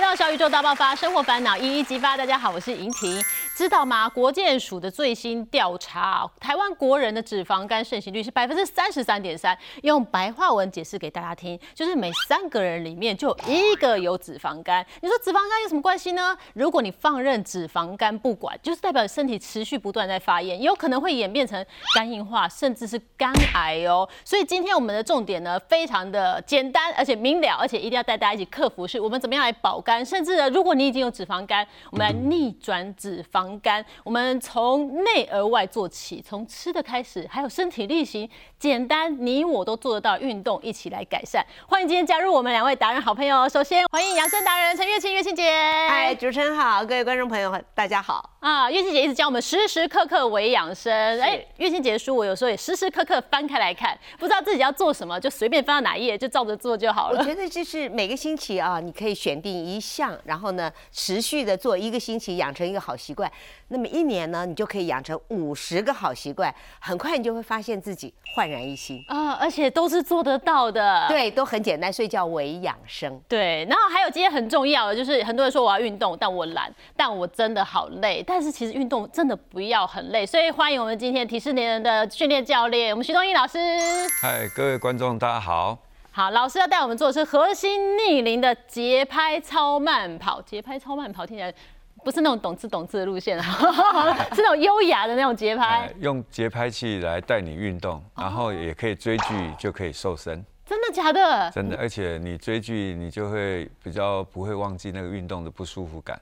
来到小宇宙大爆发，生活烦恼一一激发。大家好，我是莹婷。知道吗？国健署的最新调查，台湾国人的脂肪肝盛行率是百分之三十三点三。用白话文解释给大家听，就是每三个人里面就有一个有脂肪肝。你说脂肪肝有什么关系呢？如果你放任脂肪肝不管，就是代表身体持续不断在发炎，有可能会演变成肝硬化，甚至是肝癌哦。所以今天我们的重点呢，非常的简单，而且明了，而且一定要带大家一起克服，是我们怎么样来保肝，甚至呢，如果你已经有脂肪肝，我们来逆转脂肪肝。我们从内而外做起，从吃的开始，还有身体力行，简单你我都做得到，运动一起来改善。欢迎今天加入我们两位达人好朋友，首先欢迎养生达人陈月清月清姐。嗨，主持人好，各位观众朋友大家好。啊，月清姐一直教我们时时刻刻为养生。哎，月清姐的书我有时候也时时刻刻翻开来看，不知道自己要做什么，就随便翻到哪一页就照着做就好了。我觉得就是每个星期啊，你可以选定一项，然后呢持续的做一个星期，养成一个好习惯。那么一年呢，你就可以养成五十个好习惯，很快你就会发现自己焕然一新啊！而且都是做得到的，对，都很简单，所以叫为养生。对，然后还有今天很重要的，就是很多人说我要运动，但我懒，但我真的好累。但是其实运动真的不要很累，所以欢迎我们今天提示年人的训练教练，我们徐东义老师。嗨，各位观众，大家好。好，老师要带我们做的是核心逆龄的节拍超慢跑，节拍超慢跑听起来。不是那种懂字懂字的路线，是那种优雅的那种节拍。用节拍器来带你运动，然后也可以追剧，就可以瘦身。真的假的？真的，而且你追剧，你就会比较不会忘记那个运动的不舒服感。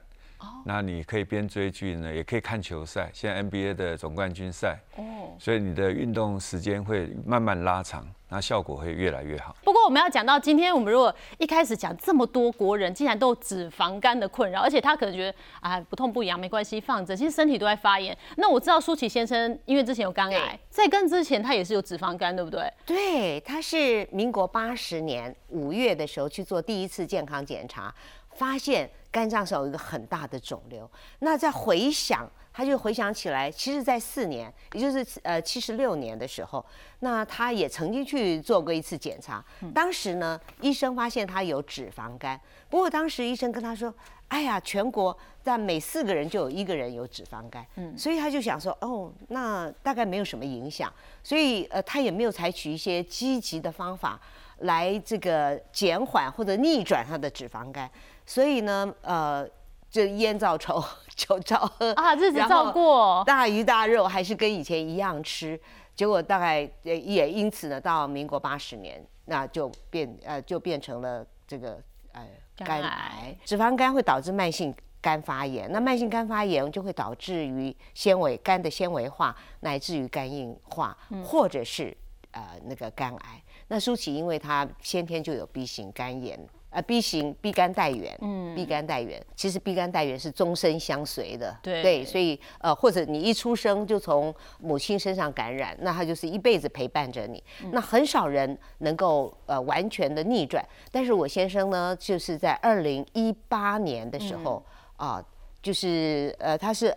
那你可以边追剧呢，也可以看球赛，现在 NBA 的总冠军赛。哦。所以你的运动时间会慢慢拉长，那效果会越来越好。不过我们要讲到今天，我们如果一开始讲这么多国人竟然都有脂肪肝的困扰，而且他可能觉得啊不痛不痒没关系放着，其实身体都在发炎。那我知道舒淇先生因为之前有肝癌，在跟之前他也是有脂肪肝，对不对？对，他是民国八十年五月的时候去做第一次健康检查。发现肝脏上有一个很大的肿瘤，那在回想，他就回想起来，其实，在四年，也就是呃七十六年的时候，那他也曾经去做过一次检查。当时呢，医生发现他有脂肪肝，不过当时医生跟他说：“哎呀，全国在每四个人就有一个人有脂肪肝。”嗯，所以他就想说：“哦，那大概没有什么影响。”所以呃，他也没有采取一些积极的方法来这个减缓或者逆转他的脂肪肝。所以呢，呃，就烟照抽，酒照喝啊，日子照过，大鱼大肉还是跟以前一样吃。结果大概也因此呢，到民国八十年，那就变呃就变成了这个呃肝癌。脂肪肝会导致慢性肝发炎，那慢性肝发炎就会导致于纤维肝的纤维化，乃至于肝硬化，或者是呃那个肝癌。那舒淇因为她先天就有 B 型肝炎。呃，B 型 B 肝带源，嗯，B 肝带源，其实 B 肝带源是终身相随的，对，所以呃，或者你一出生就从母亲身上感染，那他就是一辈子陪伴着你，那很少人能够呃完全的逆转，但是我先生呢，就是在二零一八年的时候啊，就是呃，他是。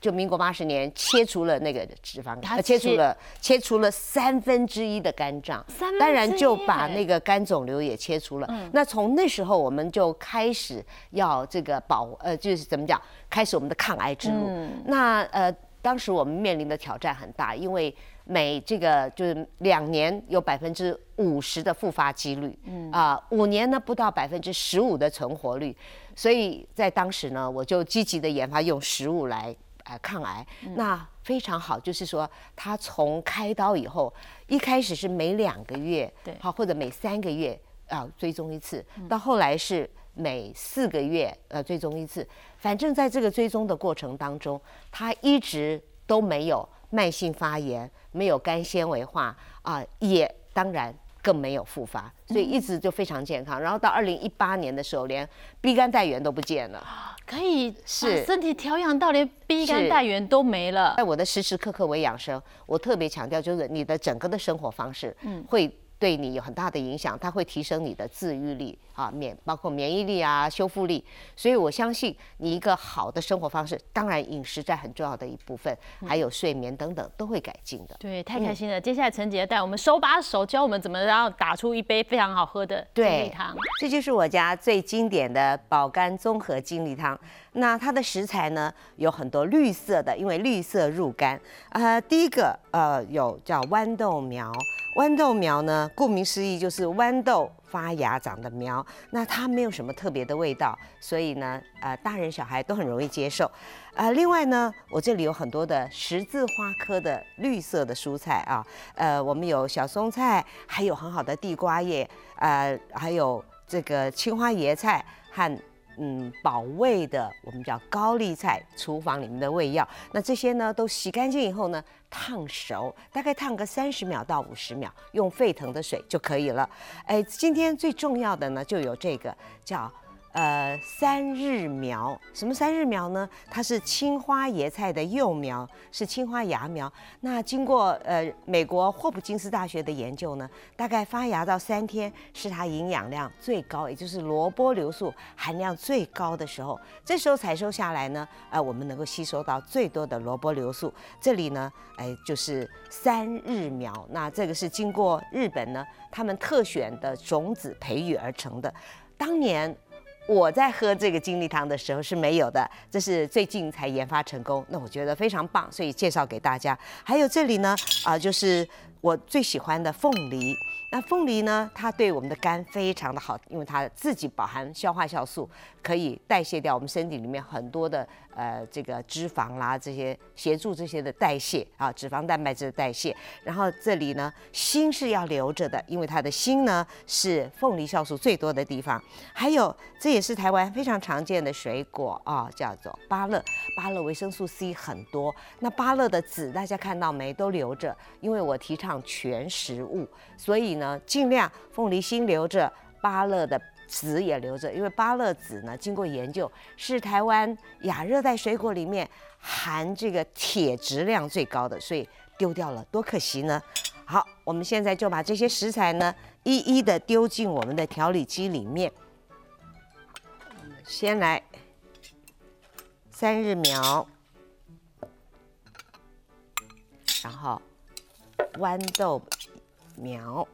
就民国八十年切除了那个脂肪肝，切除了切除了三分之一的肝脏，当然就把那个肝肿瘤也切除了。那从那时候我们就开始要这个保呃，就是怎么讲，开始我们的抗癌之路。那呃，当时我们面临的挑战很大，因为每这个就是两年有百分之五十的复发几率，啊，五年呢不到百分之十五的存活率，所以在当时呢，我就积极的研发用食物来。呃，抗癌那非常好，就是说他从开刀以后，一开始是每两个月，对，好或者每三个月啊追踪一次，到后来是每四个月呃追踪一次，反正在这个追踪的过程当中，他一直都没有慢性发炎，没有肝纤维化啊，也当然。更没有复发，所以一直就非常健康。然后到二零一八年的时候，连 B 肝带源都不见了，可以是。身体调养到连 B 肝带源都没了。在我的时时刻刻为养生，我特别强调就是你的整个的生活方式，嗯，会对你有很大的影响，它会提升你的自愈力啊，免包括免疫力啊、修复力。所以我相信你一个好的生活方式，当然饮食在很重要的一部分，还有睡眠等等都会改进的。对，太开心了。接下来陈姐带我们手把手教我们怎么样打出一杯非常好喝的精力汤。这就是我家最经典的保肝综合精力汤。那它的食材呢有很多绿色的，因为绿色入肝。呃，第一个呃有叫豌豆苗。豌豆苗呢，顾名思义就是豌豆发芽长的苗，那它没有什么特别的味道，所以呢，呃，大人小孩都很容易接受。呃，另外呢，我这里有很多的十字花科的绿色的蔬菜啊，呃，我们有小松菜，还有很好的地瓜叶，呃，还有这个青花椰菜和。嗯，保卫的我们叫高丽菜，厨房里面的胃药。那这些呢，都洗干净以后呢，烫熟，大概烫个三十秒到五十秒，用沸腾的水就可以了。哎，今天最重要的呢，就有这个叫。呃，三日苗，什么三日苗呢？它是青花椰菜的幼苗，是青花芽苗。那经过呃美国霍普金斯大学的研究呢，大概发芽到三天是它营养量最高，也就是萝卜硫素含量最高的时候。这时候采收下来呢，呃，我们能够吸收到最多的萝卜硫素。这里呢，哎，就是三日苗。那这个是经过日本呢他们特选的种子培育而成的，当年。我在喝这个精力汤的时候是没有的，这是最近才研发成功，那我觉得非常棒，所以介绍给大家。还有这里呢，啊，就是我最喜欢的凤梨。那凤梨呢？它对我们的肝非常的好，因为它自己饱含消化酵素，可以代谢掉我们身体里面很多的呃这个脂肪啦，这些协助这些的代谢啊，脂肪蛋白质的代谢。然后这里呢，锌是要留着的，因为它的锌呢是凤梨酵素最多的地方。还有，这也是台湾非常常见的水果啊，叫做芭乐。芭乐维生素 C 很多，那芭乐的籽大家看到没？都留着，因为我提倡全食物，所以。呢，尽量凤梨心留着，芭乐的籽也留着，因为芭乐籽呢，经过研究是台湾亚热带水果里面含这个铁质量最高的，所以丢掉了多可惜呢。好，我们现在就把这些食材呢，一一的丢进我们的调理机里面。先来三日苗，然后豌豆苗。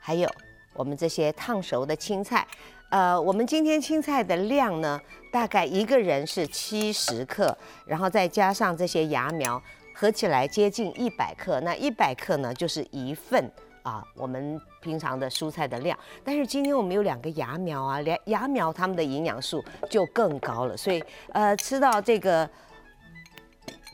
还有我们这些烫熟的青菜，呃，我们今天青菜的量呢，大概一个人是七十克，然后再加上这些芽苗，合起来接近一百克。那一百克呢，就是一份啊，我们平常的蔬菜的量。但是今天我们有两个芽苗啊，两芽苗它们的营养素就更高了，所以呃，吃到这个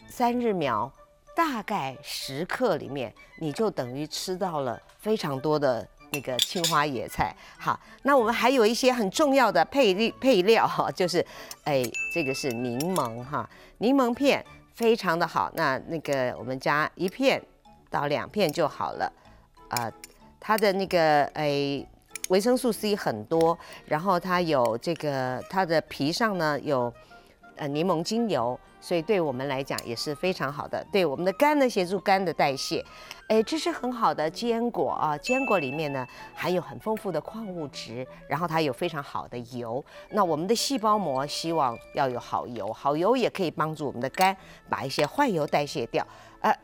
三日苗，大概十克里面，你就等于吃到了非常多的。那个青花野菜，好，那我们还有一些很重要的配配料哈，就是，哎，这个是柠檬哈，柠檬片非常的好，那那个我们加一片到两片就好了，啊，它的那个哎维生素 C 很多，然后它有这个它的皮上呢有呃柠檬精油。所以对我们来讲也是非常好的，对我们的肝呢协助肝的代谢，哎，这是很好的坚果啊，坚果里面呢含有很丰富的矿物质，然后它有非常好的油。那我们的细胞膜希望要有好油，好油也可以帮助我们的肝把一些坏油代谢掉，呃。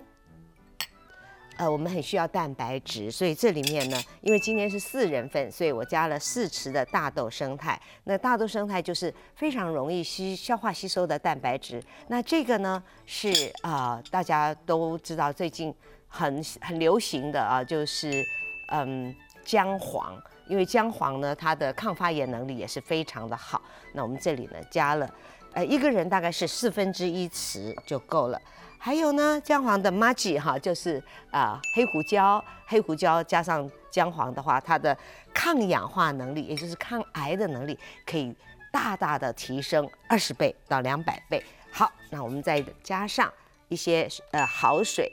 呃，我们很需要蛋白质，所以这里面呢，因为今天是四人份，所以我加了四匙的大豆生态。那大豆生态就是非常容易吸消化吸收的蛋白质。那这个呢是啊，大家都知道最近很很流行的啊，就是嗯姜黄，因为姜黄呢它的抗发炎能力也是非常的好。那我们这里呢加了，呃一个人大概是四分之一匙就够了。还有呢，姜黄的 Maggi 哈，就是啊黑胡椒，黑胡椒加上姜黄的话，它的抗氧化能力，也就是抗癌的能力，可以大大的提升二十倍到两百倍。好，那我们再加上一些呃好水，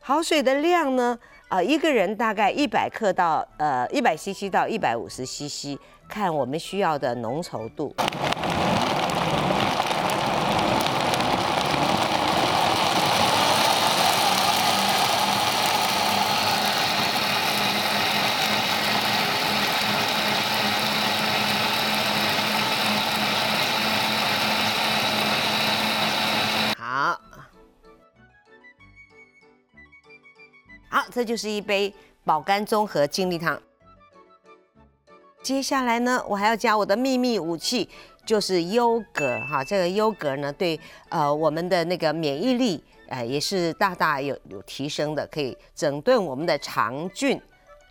好水的量呢，啊一个人大概一百克到呃一百 CC 到一百五十 CC，看我们需要的浓稠度。这就是一杯保肝综合精力汤。接下来呢，我还要加我的秘密武器，就是优格哈。这个优格呢，对呃我们的那个免疫力，呃也是大大有有提升的，可以整顿我们的肠菌，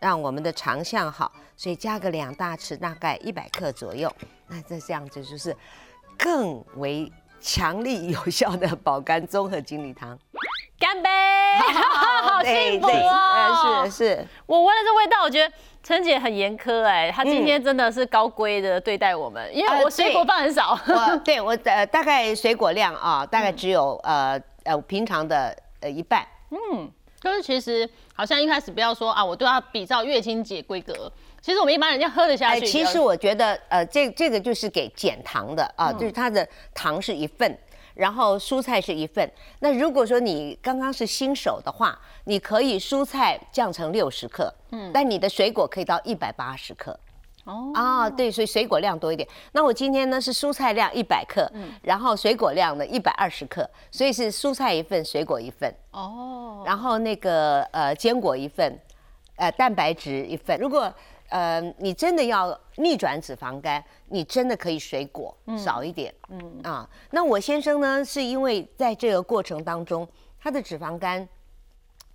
让我们的肠相好。所以加个两大匙，大概一百克左右。那这这样子就是更为强力有效的保肝综合精力汤。干杯！好 幸福哦！是是，我闻了这味道，我觉得陈姐很严苛哎，她今天真的是高规的对待我们，因为我水果放很少。我对我呃大概水果量啊，大概只有呃呃平常的呃一半。嗯，就是其实好像一开始不要说啊，我都要比照月经姐规格。其实我们一般人家喝得下去。其实我觉得呃这这个就是给减糖的啊，就是它的糖是一份。然后蔬菜是一份。那如果说你刚刚是新手的话，你可以蔬菜降成六十克，嗯，但你的水果可以到一百八十克。哦啊，对，所以水果量多一点。那我今天呢是蔬菜量一百克，嗯，然后水果量呢一百二十克，所以是蔬菜一份，水果一份。哦，然后那个呃坚果一份，呃蛋白质一份。如果呃，你真的要逆转脂肪肝，你真的可以水果少一点，嗯啊。那我先生呢，是因为在这个过程当中，他的脂肪肝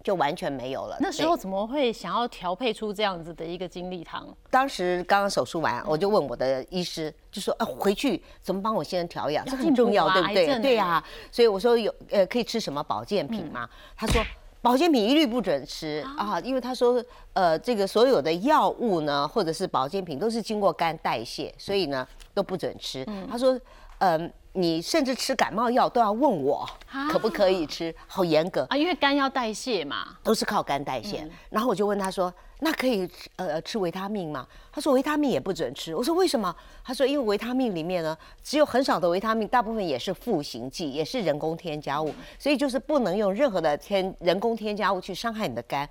就完全没有了。那时候怎么会想要调配出这样子的一个精力汤？当时刚刚手术完，我就问我的医师，就说啊，回去怎么帮我先生调养？这很重要，对不对？对呀。所以我说有呃，可以吃什么保健品吗？他说。保健品一律不准吃啊，因为他说，呃，这个所有的药物呢，或者是保健品都是经过肝代谢，所以呢都不准吃。他说，嗯。你甚至吃感冒药都要问我可不可以吃，好严格啊！因为肝要代谢嘛，都是靠肝代谢。然后我就问他说：“那可以呃吃维他命吗？”他说：“维他命也不准吃。”我说：“为什么？”他说：“因为维他命里面呢，只有很少的维他命，大部分也是赋形剂，也是人工添加物，所以就是不能用任何的添人工添加物去伤害你的肝。”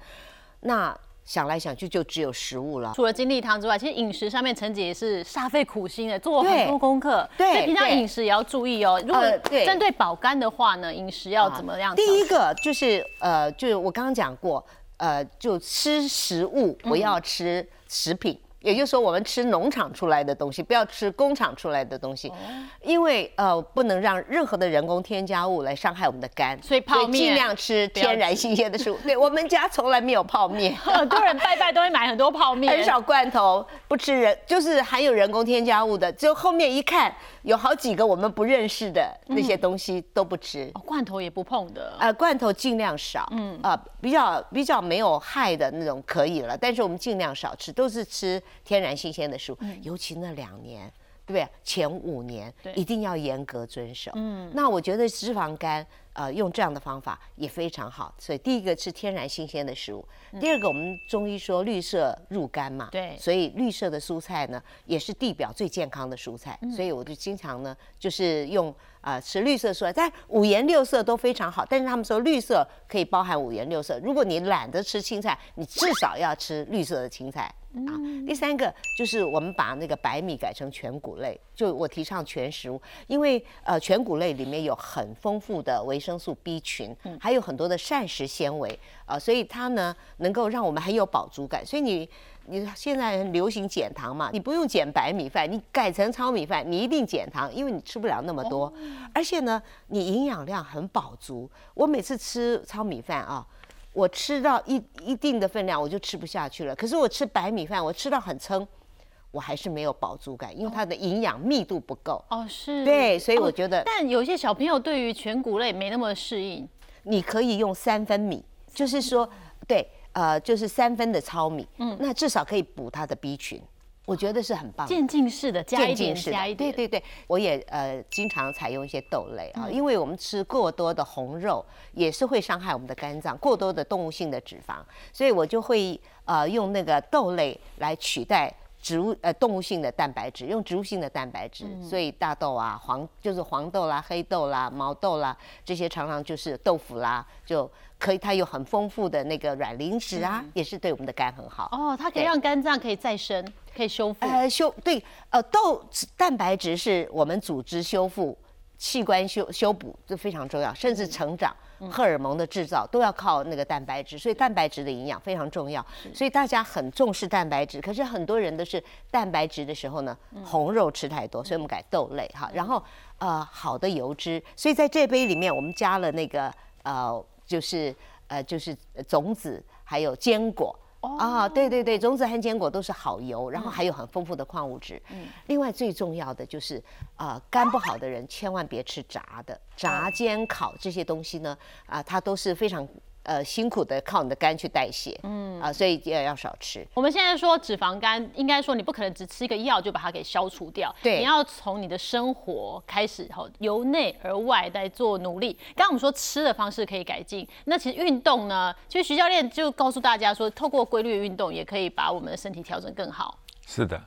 那。想来想去就只有食物了。除了精力汤之外，其实饮食上面陈姐也是煞费苦心的，做了很多功课。对，所以平常饮食也要注意哦。如果针对保肝的话呢，饮食要怎么样？第一个就是呃，就是我刚刚讲过，呃，就吃食物不要吃食品。也就是说，我们吃农场出来的东西，不要吃工厂出来的东西，因为呃，不能让任何的人工添加物来伤害我们的肝。所以泡面尽量吃天然新鲜的食物。对我们家从来没有泡面，很多人拜拜都会买很多泡面，很少罐头，不吃人就是含有人工添加物的。就后面一看，有好几个我们不认识的那些东西都不吃。罐头也不碰的。呃，罐头尽量少。嗯啊，比较比较没有害的那种可以了，但是我们尽量少吃，都是吃。天然新鲜的食物，尤其那两年，对不对？前五年一定要严格遵守。嗯，那我觉得脂肪肝，呃，用这样的方法也非常好。所以第一个吃天然新鲜的食物，第二个我们中医说绿色入肝嘛，对，所以绿色的蔬菜呢，也是地表最健康的蔬菜。所以我就经常呢，就是用啊吃绿色蔬菜，但五颜六色都非常好。但是他们说绿色可以包含五颜六色，如果你懒得吃青菜，你至少要吃绿色的青菜。啊，第三个就是我们把那个白米改成全谷类，就我提倡全食物，因为呃全谷类里面有很丰富的维生素 B 群，还有很多的膳食纤维啊，所以它呢能够让我们很有饱足感。所以你你现在流行减糖嘛，你不用减白米饭，你改成糙米饭，你一定减糖，因为你吃不了那么多，而且呢你营养量很饱足。我每次吃糙米饭啊。我吃到一一定的分量，我就吃不下去了。可是我吃白米饭，我吃到很撑，我还是没有饱足感，因为它的营养密度不够。哦，是。对，所以我觉得。但有些小朋友对于全谷类没那么适应，你可以用三分米，就是说，对，呃，就是三分的糙米，嗯，那至少可以补它的 B 群。我觉得是很棒，渐进式的加一点，加一点。对对对，我也呃经常采用一些豆类啊，因为我们吃过多的红肉也是会伤害我们的肝脏，过多的动物性的脂肪，所以我就会呃用那个豆类来取代植物呃动物性的蛋白质，用植物性的蛋白质，所以大豆啊黄就是黄豆啦、黑豆啦、毛豆啦这些常常就是豆腐啦就。可以，它有很丰富的那个软磷脂啊，也是对我们的肝很好。哦，它可以让肝脏可以再生，可以修复。呃，修对，呃，豆蛋白质是我们组织修复器官修修补这非常重要，甚至成长、荷尔蒙的制造都要靠那个蛋白质，所以蛋白质的营养非常重要。所以大家很重视蛋白质，可是很多人都是蛋白质的时候呢，红肉吃太多，所以我们改豆类哈。然后呃好的油脂，所以在这杯里面我们加了那个呃就是呃就是种子还有坚果。啊，对对对，种子和坚果都是好油，然后还有很丰富的矿物质。嗯，另外最重要的就是，啊，肝不好的人千万别吃炸的，炸、煎、烤这些东西呢，啊，它都是非常。呃，辛苦的靠你的肝去代谢，嗯啊，所以也要少吃。我们现在说脂肪肝，应该说你不可能只吃一个药就把它给消除掉，对，你要从你的生活开始，后由内而外在做努力。刚刚我们说吃的方式可以改进，那其实运动呢，其实徐教练就告诉大家说，透过规律的运动也可以把我们的身体调整更好。是的，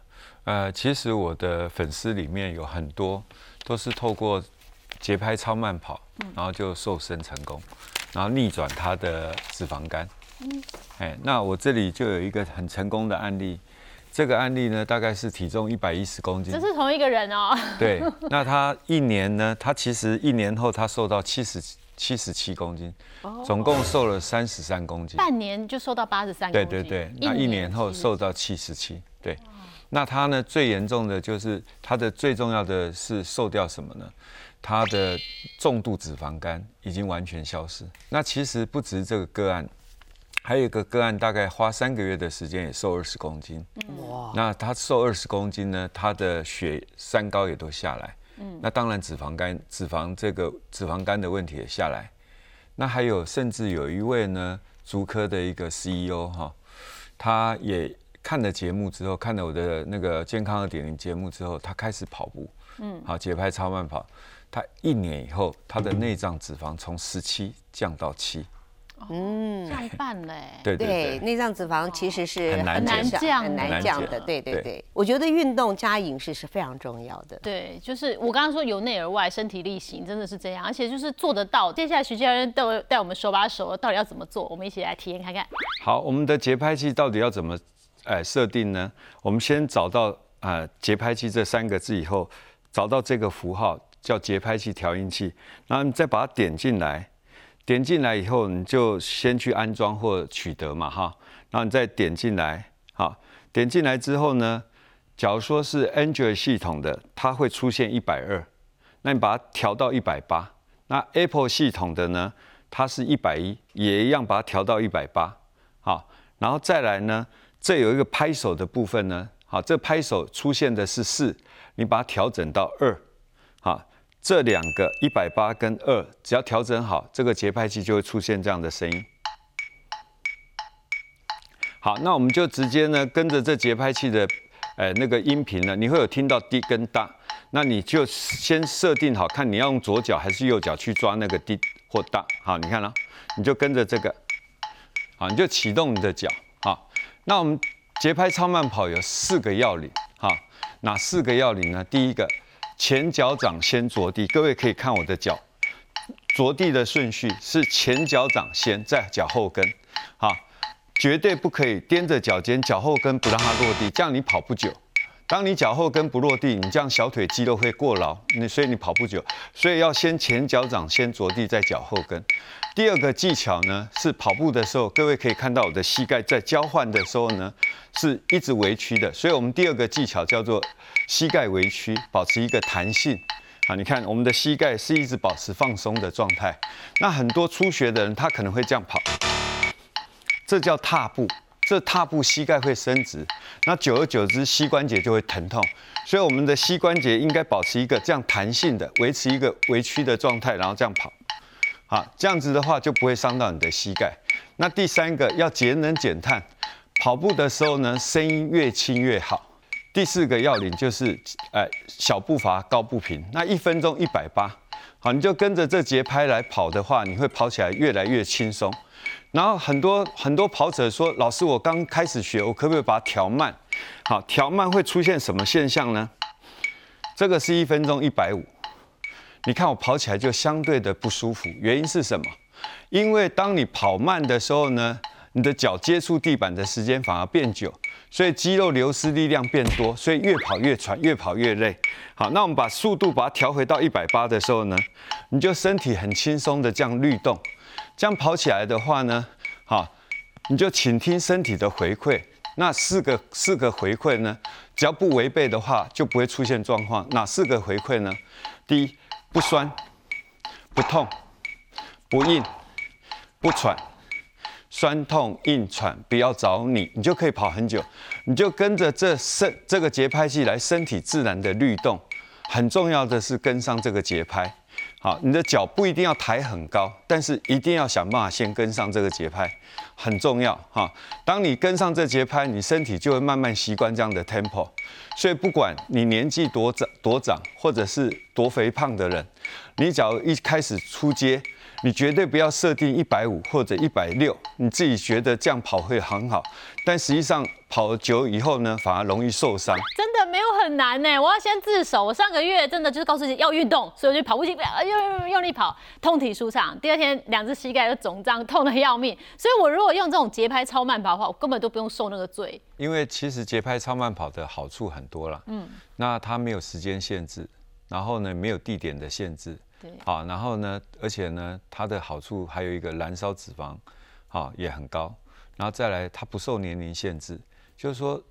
呃，其实我的粉丝里面有很多都是透过节拍超慢跑，然后就瘦身成功。然后逆转他的脂肪肝，嗯，哎，那我这里就有一个很成功的案例，这个案例呢，大概是体重一百一十公斤，这是同一个人哦。对，那他一年呢，他其实一年后他瘦到七十七十七公斤，总共瘦了三十三公斤，半年就瘦到八十三公斤，对对对，那一年后瘦到七十七，对，那他呢最严重的就是他的最重要的是瘦掉什么呢？他的重度脂肪肝已经完全消失。那其实不止这个个案，还有一个个案，大概花三个月的时间也瘦二十公斤。哇！那他瘦二十公斤呢？他的血三高也都下来。嗯。那当然脂肪肝、脂肪这个脂肪肝的问题也下来。那还有甚至有一位呢，足科的一个 CEO 哈，他也看了节目之后，看了我的那个健康二点零节目之后，他开始跑步。嗯。好，节拍超慢跑。他一年以后，他的内脏脂肪从十七降到七，嗯，降半嘞。对对，内脏脂肪其实是很难降、很难降的。对对对，我觉得运动加饮食是非常重要的。对，就是我刚刚说由内而外，身体力行，真的是这样，而且就是做得到。接下来徐教练带带我们手把手，到底要怎么做？我们一起来体验看看。好，我们的节拍器到底要怎么哎设定呢？我们先找到啊节拍器这三个字以后，找到这个符号。叫节拍器调音器，然后你再把它点进来，点进来以后，你就先去安装或取得嘛，哈，然后你再点进来，好，点进来之后呢，假如说是 Android 系统的，它会出现一百二，那你把它调到一百八，那 Apple 系统的呢，它是一百一，也一样把它调到一百八，好，然后再来呢，这有一个拍手的部分呢，好，这拍手出现的是四，你把它调整到二。好，这两个一百八跟二，只要调整好，这个节拍器就会出现这样的声音。好，那我们就直接呢跟着这节拍器的，呃那个音频呢，你会有听到低跟大，那你就先设定好，看你要用左脚还是右脚去抓那个低或大。好，你看了，你就跟着这个，好，你就启动你的脚。那我们节拍超慢跑有四个要领，哈，哪四个要领呢？第一个。前脚掌先着地，各位可以看我的脚着地的顺序是前脚掌先，在脚后跟，好，绝对不可以踮着脚尖，脚后跟不让它落地，这样你跑不久。当你脚后跟不落地，你这样小腿肌肉会过劳，你所以你跑不久。所以要先前脚掌先着地，再脚后跟。第二个技巧呢，是跑步的时候，各位可以看到我的膝盖在交换的时候呢，是一直微曲的。所以我们第二个技巧叫做膝盖微曲，保持一个弹性。好，你看我们的膝盖是一直保持放松的状态。那很多初学的人，他可能会这样跑，这叫踏步。这踏步膝盖会伸直，那久而久之膝关节就会疼痛。所以我们的膝关节应该保持一个这样弹性的，维持一个微曲的状态，然后这样跑。好，这样子的话就不会伤到你的膝盖。那第三个要节能减碳，跑步的时候呢，声音越轻越好。第四个要领就是，哎，小步伐高步频。那一分钟一百八，好，你就跟着这节拍来跑的话，你会跑起来越来越轻松。然后很多很多跑者说，老师，我刚开始学，我可不可以把它调慢？好，调慢会出现什么现象呢？这个是一分钟一百五。你看我跑起来就相对的不舒服，原因是什么？因为当你跑慢的时候呢，你的脚接触地板的时间反而变久，所以肌肉流失力量变多，所以越跑越喘，越跑越累。好，那我们把速度把它调回到一百八的时候呢，你就身体很轻松的这样律动，这样跑起来的话呢，好，你就倾听身体的回馈。那四个四个回馈呢，只要不违背的话，就不会出现状况。哪四个回馈呢？第一，不酸、不痛、不硬、不喘。酸痛硬喘不要找你，你就可以跑很久。你就跟着这身这个节拍器来，身体自然的律动。很重要的是跟上这个节拍。好，你的脚不一定要抬很高，但是一定要想办法先跟上这个节拍，很重要哈。当你跟上这节拍，你身体就会慢慢习惯这样的 tempo。所以不管你年纪多长多长，或者是多肥胖的人，你只要一开始出街。你绝对不要设定一百五或者一百六，你自己觉得这样跑会很好，但实际上跑久以后呢，反而容易受伤。真的没有很难呢，我要先自首。我上个月真的就是告诉自己要运动，所以我就跑步机用用力跑，通体舒畅。第二天两只膝盖都肿胀，痛得要命。所以我如果用这种节拍超慢跑的话，我根本都不用受那个罪。因为其实节拍超慢跑的好处很多了，嗯，那它没有时间限制，然后呢没有地点的限制。好，然后呢，而且呢，它的好处还有一个燃烧脂肪，好也很高，然后再来它不受年龄限制，就是说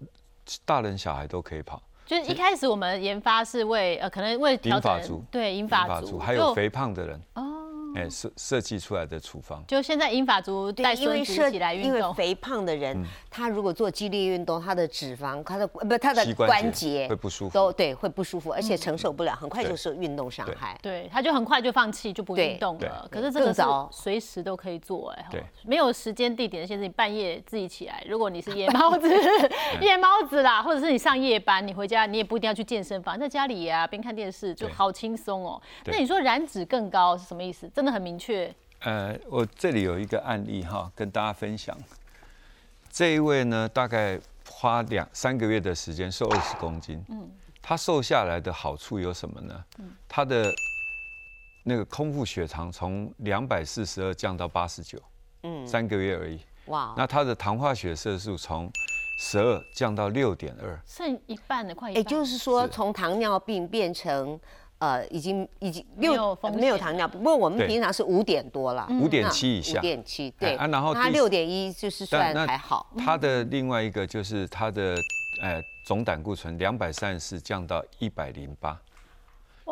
大人小孩都可以跑。就是一开始我们研发是为呃可能为调整对银发族，还有肥胖的人。哎，设设计出来的处方，就现在英法族带孙子起来运动，因为肥胖的人，他如果做激烈运动，他的脂肪，他的不，他的关节会不舒服，都对会不舒服，而且承受不了，很快就是运动伤害。对，他就很快就放弃，就不运动了。可是这个是随时都可以做，哎，没有时间地点的限制，你半夜自己起来，如果你是夜 猫子，夜猫子啦，或者是你上夜班，你回家你也不一定要去健身房，在家里啊边看电视就好轻松哦。那你说燃脂更高是什么意思？真的很明确。呃，我这里有一个案例哈，跟大家分享。这一位呢，大概花两三个月的时间瘦二十公斤。嗯，他瘦下来的好处有什么呢？嗯，他的那个空腹血糖从两百四十二降到八十九。嗯，三个月而已。哇！那他的糖化血色素从十二降到六点二，剩一半的快。也就是说，从糖尿病变成。呃，已经已经六没有糖尿病，不过我们平常是五点多了，五点七以下，五点七对，啊，然后他六点一就是算还好。他的另外一个就是他的呃总胆固醇两百三十四降到一百零八，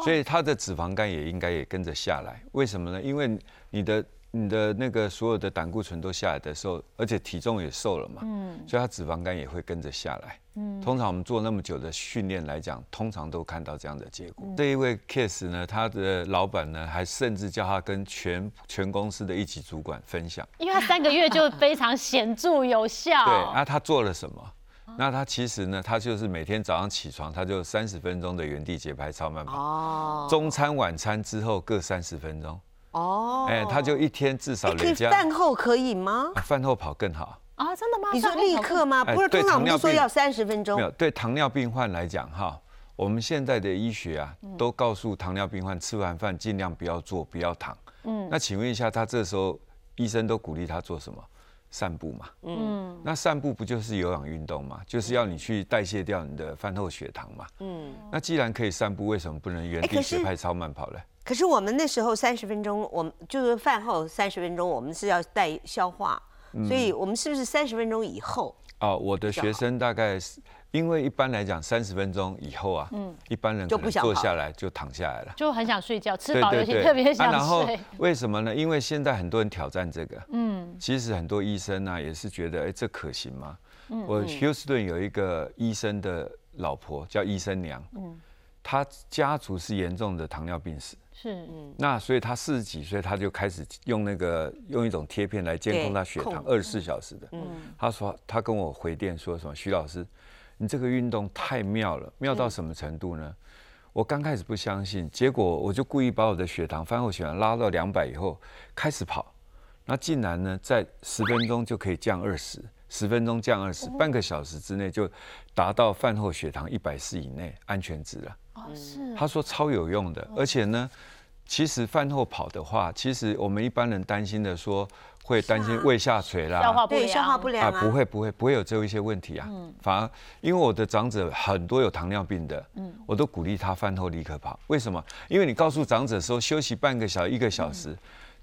所以他的脂肪肝也应该也跟着下来。为什么呢？因为你的。你的那个所有的胆固醇都下来的时候，而且体重也瘦了嘛，嗯，所以它脂肪肝也会跟着下来。嗯，通常我们做那么久的训练来讲，通常都看到这样的结果。这一位 case 呢，他的老板呢，还甚至叫他跟全全公司的一级主管分享，因为他三个月就非常显著有效。对，那他做了什么？那他其实呢，他就是每天早上起床，他就三十分钟的原地节拍超慢跑。哦，中餐晚餐之后各三十分钟。哦，哎，他就一天至少累加。饭后可以吗？饭后跑更好啊，真的吗？你说立刻吗？不是，通常我们说要三十分钟。没有，对糖尿病患来讲哈，我们现在的医学啊，都告诉糖尿病患吃完饭尽量不要坐，不要躺。嗯，那请问一下，他这时候医生都鼓励他做什么？散步嘛。嗯，那散步不就是有氧运动嘛？就是要你去代谢掉你的饭后血糖嘛。嗯，那既然可以散步，为什么不能原地节拍超慢跑呢？可是我们那时候三十分钟，我们就是饭后三十分钟，我们是要带消化，所以我们是不是三十分钟以后？哦，我的学生大概是，因为一般来讲三十分钟以后啊，嗯，一般人就不想坐下来就躺下来了，就很想睡觉，吃饱了就特别想睡。然后为什么呢？因为现在很多人挑战这个，嗯，其实很多医生呢也是觉得，哎，这可行吗？嗯，我休斯顿有一个医生的老婆叫医生娘，嗯，他家族是严重的糖尿病史。是，嗯，那所以他四十几岁，他就开始用那个用一种贴片来监控他血糖，二十四小时的。嗯，他说他跟我回电说什么？徐老师，你这个运动太妙了，妙到什么程度呢？我刚开始不相信，结果我就故意把我的血糖饭后血糖拉到两百以后开始跑，那竟然呢在十分钟就可以降二十，十分钟降二十，半个小时之内就达到饭后血糖一百四以内安全值了。哦，是。他说超有用的，而且呢。其实饭后跑的话，其实我们一般人担心的说会担心胃下垂啦，消化不对，消化良不良啊，不会不会不会有这一些问题啊，反而因为我的长者很多有糖尿病的，我都鼓励他饭后立刻跑。为什么？因为你告诉长者说休息半个小时一个小时，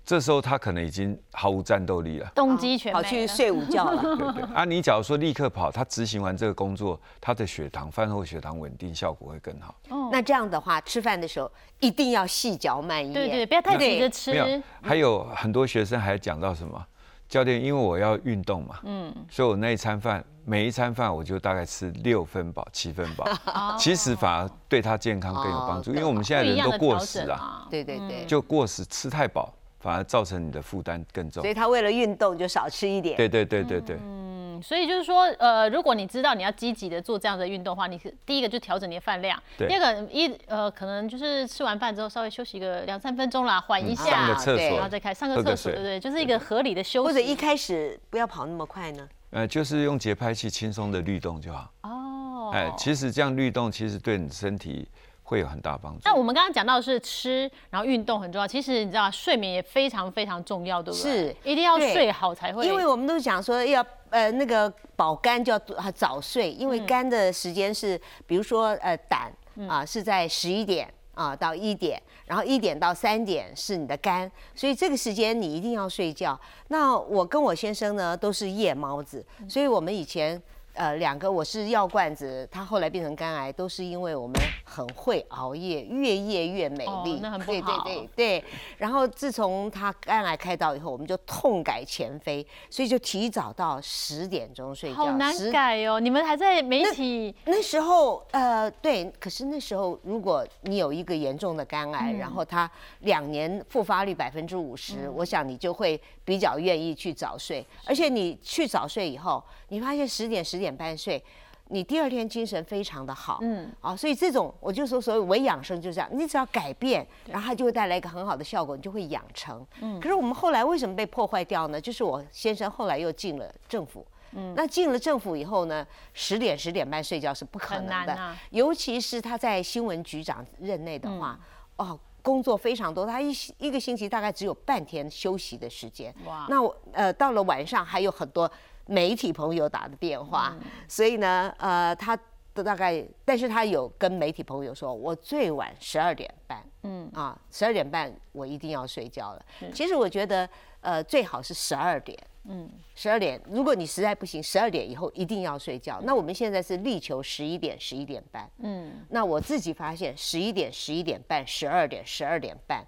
这时候他可能已经毫无战斗力了。动机全跑去睡午觉了。对对啊，你假如说立刻跑，他执行完这个工作，他的血糖饭后血糖稳定，效果会更好。那这样的话，吃饭的时候一定要细嚼慢咽。对对，不要太急着吃没。有，还有很多学生还讲到什么？教练，因为我要运动嘛，嗯，所以我那一餐饭，每一餐饭我就大概吃六分饱、七分饱，其实反而对他健康更有帮助，哦因为我们现在人都过食啊。对对对，就过食吃太饱，反而造成你的负担更重所。以他为了运动就少吃一点。对对对对对，嗯，所以就是说，呃，如果你知道你要积极的做这样的运动的话，你是第一个就调整你的饭量，对第二个一呃，可能就是吃完饭之后稍微休息个两三分钟啦，缓一上下个，厕对所然后，再开上个厕所，对不对，就是一个合理的休息。或者一开始不要跑那么快呢？呃，就是用节拍器轻松的律动就好。哦，哎，其实这样律动其实对你身体会有很大帮助。那我们刚刚讲到的是吃，然后运动很重要。其实你知道，睡眠也非常非常重要，对不对？是一定要睡好才会。因为我们都讲说要呃那个保肝就要早睡，因为肝的时间是，比如说呃胆啊是在十一点。啊，到一点，然后一点到三点是你的肝，所以这个时间你一定要睡觉。那我跟我先生呢都是夜猫子，所以我们以前呃两个我是药罐子，他后来变成肝癌，都是因为我们很会熬夜，越夜越美哦丽。那很不对对对对。然后自从他肝癌开刀以后，我们就痛改前非，所以就提早到十点钟睡觉。好难改哦，你们还在媒体那时候，呃，对，可是那时候，如果你有一个严重的肝癌，然后他两年复发率百分之五十，我想你就会比较愿意去早睡。而且你去早睡以后，你发现十点十点半睡，你第二天精神非常的好。嗯，啊，所以这种我就说，所谓伪养生就是这样，你只要改变，然后它就会带来一个很好的效果，你就会养成。嗯，可是我们后来为什么被破坏掉呢？就是我先生后来又进了政府。嗯，那进了政府以后呢，十点十点半睡觉是不可能的，啊尤其是他在新闻局长任内的话，哦，工作非常多，他一一个星期大概只有半天休息的时间。哇那我呃到了晚上还有很多媒体朋友打的电话，所以呢，呃，他的大概，但是他有跟媒体朋友说，我最晚十二点半，嗯啊，十二点半我一定要睡觉了。其实我觉得，呃，最好是十二点。嗯，十二点，如果你实在不行，十二点以后一定要睡觉。那我们现在是力求十一点、十一点半。嗯，那我自己发现，十一点、十一点半、十二点、十二点半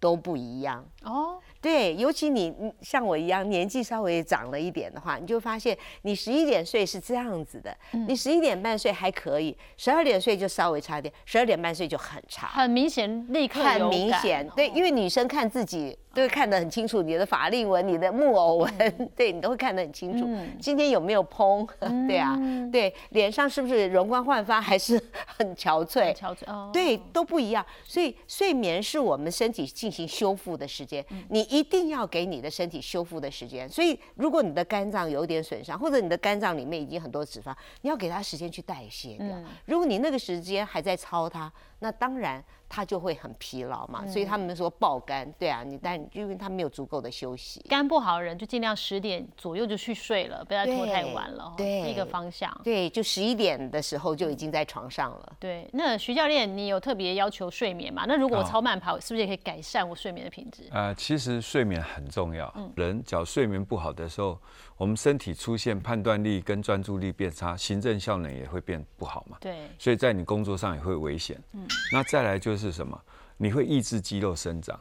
都不一样。哦，对，尤其你你像我一样年纪稍微长了一点的话，你就发现你十一点睡是这样子的，你十一点半睡还可以，十二点睡就稍微差一点，十二点半睡就很差。很明显，立刻很明显，哦对，因为女生看自己都会看得很清楚，你的法令纹、你的木偶纹，对你都会看得很清楚。今天有没有嘭？对啊，对，脸上是不是容光焕发，还是 很憔悴？憔悴哦，对，都不一样。所以睡眠是我们身体进行修复的时间，你一定要给你的身体修复的时间。所以，如果你的肝脏有点损伤，或者你的肝脏里面已经很多脂肪，你要给它时间去代谢掉。如果你那个时间还在操它，那当然他就会很疲劳嘛。所以他们说爆肝，对啊，你但因为他没有足够的休息。肝不好的人就尽量十点左右就去睡了，不要拖太晚了哦，对是一个方向。对，就十一点的时候就已经在床上了。对，那徐教练，你有特别要求睡眠吗？那如果我哦超慢跑，是不是也可以改善我睡眠的品质？呃，其实睡眠很重要。人只要睡眠不好的时候，我们身体出现判断力跟专注力变差，行政效能也会变不好嘛。对，所以在你工作上也会危险。嗯那再来就是什么？你会抑制肌肉生长。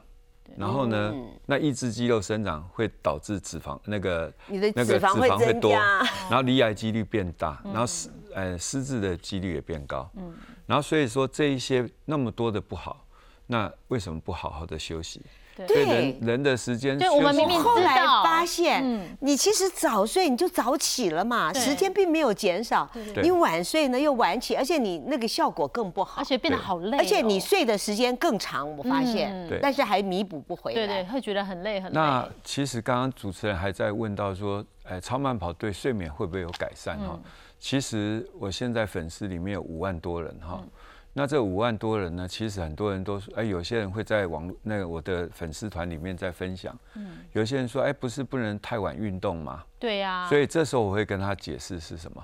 然后呢，那抑制肌肉生长会导致脂肪那个你的那个脂肪会增多，加然后离癌几率变大，然后失呃失智的几率也变高。嗯，然后所以说这一些那么多的不好，那为什么不好好的休息？对。人人的时间对我们明明后来知道。发现，嗯。你其实早睡你就早起了嘛，对。时间并没有减少。你晚睡呢又晚起，而且你那个效果更不好。而，且变得好累哦、而且你睡的时间更长，我发现但是还弥补不回对对，来。会觉得很累很累。那其实刚刚主持人还在问到说，哎，超慢跑对睡眠会不会有改善哈？其实我现在粉丝里面有五万多人哈，那这五万多人呢，其实很多人都说，哎，有些人会在网络那个我的粉丝团里面在分享，嗯，有些人说，哎，不是不能太晚运动吗？对呀。所以这时候我会跟他解释是什么。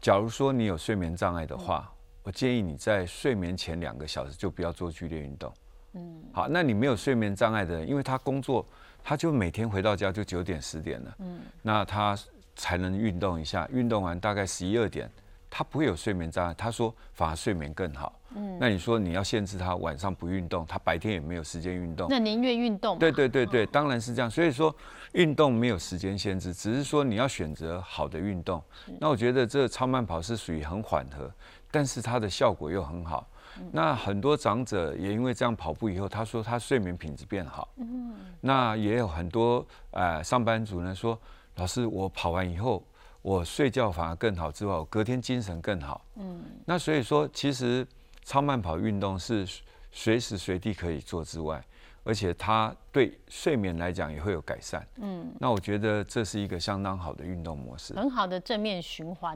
假如说你有睡眠障碍的话，我建议你在睡眠前两个小时就不要做剧烈运动。嗯，好，那你没有睡眠障碍的人，因为他工作，他就每天回到家就九点十点了，嗯，那他才能运动一下，运动完大概十一二点。他不会有睡眠障碍，他说反而睡眠更好。嗯，那你说你要限制他晚上不运动，他白天也没有时间运动。那宁愿运动。对对对对，当然是这样。所以说运动没有时间限制，只是说你要选择好的运动。那我觉得这超慢跑是属于很缓和，但是它的效果又很好。那很多长者也因为这样跑步以后，他说他睡眠品质变好。嗯，那也有很多呃上班族呢说，老师我跑完以后。我睡觉反而更好，之外，我隔天精神更好。嗯，那所以说，其实超慢跑运动是随时随地可以做之外，而且它对睡眠来讲也会有改善。嗯，那我觉得这是一个相当好的运动模式，很好的正面循环。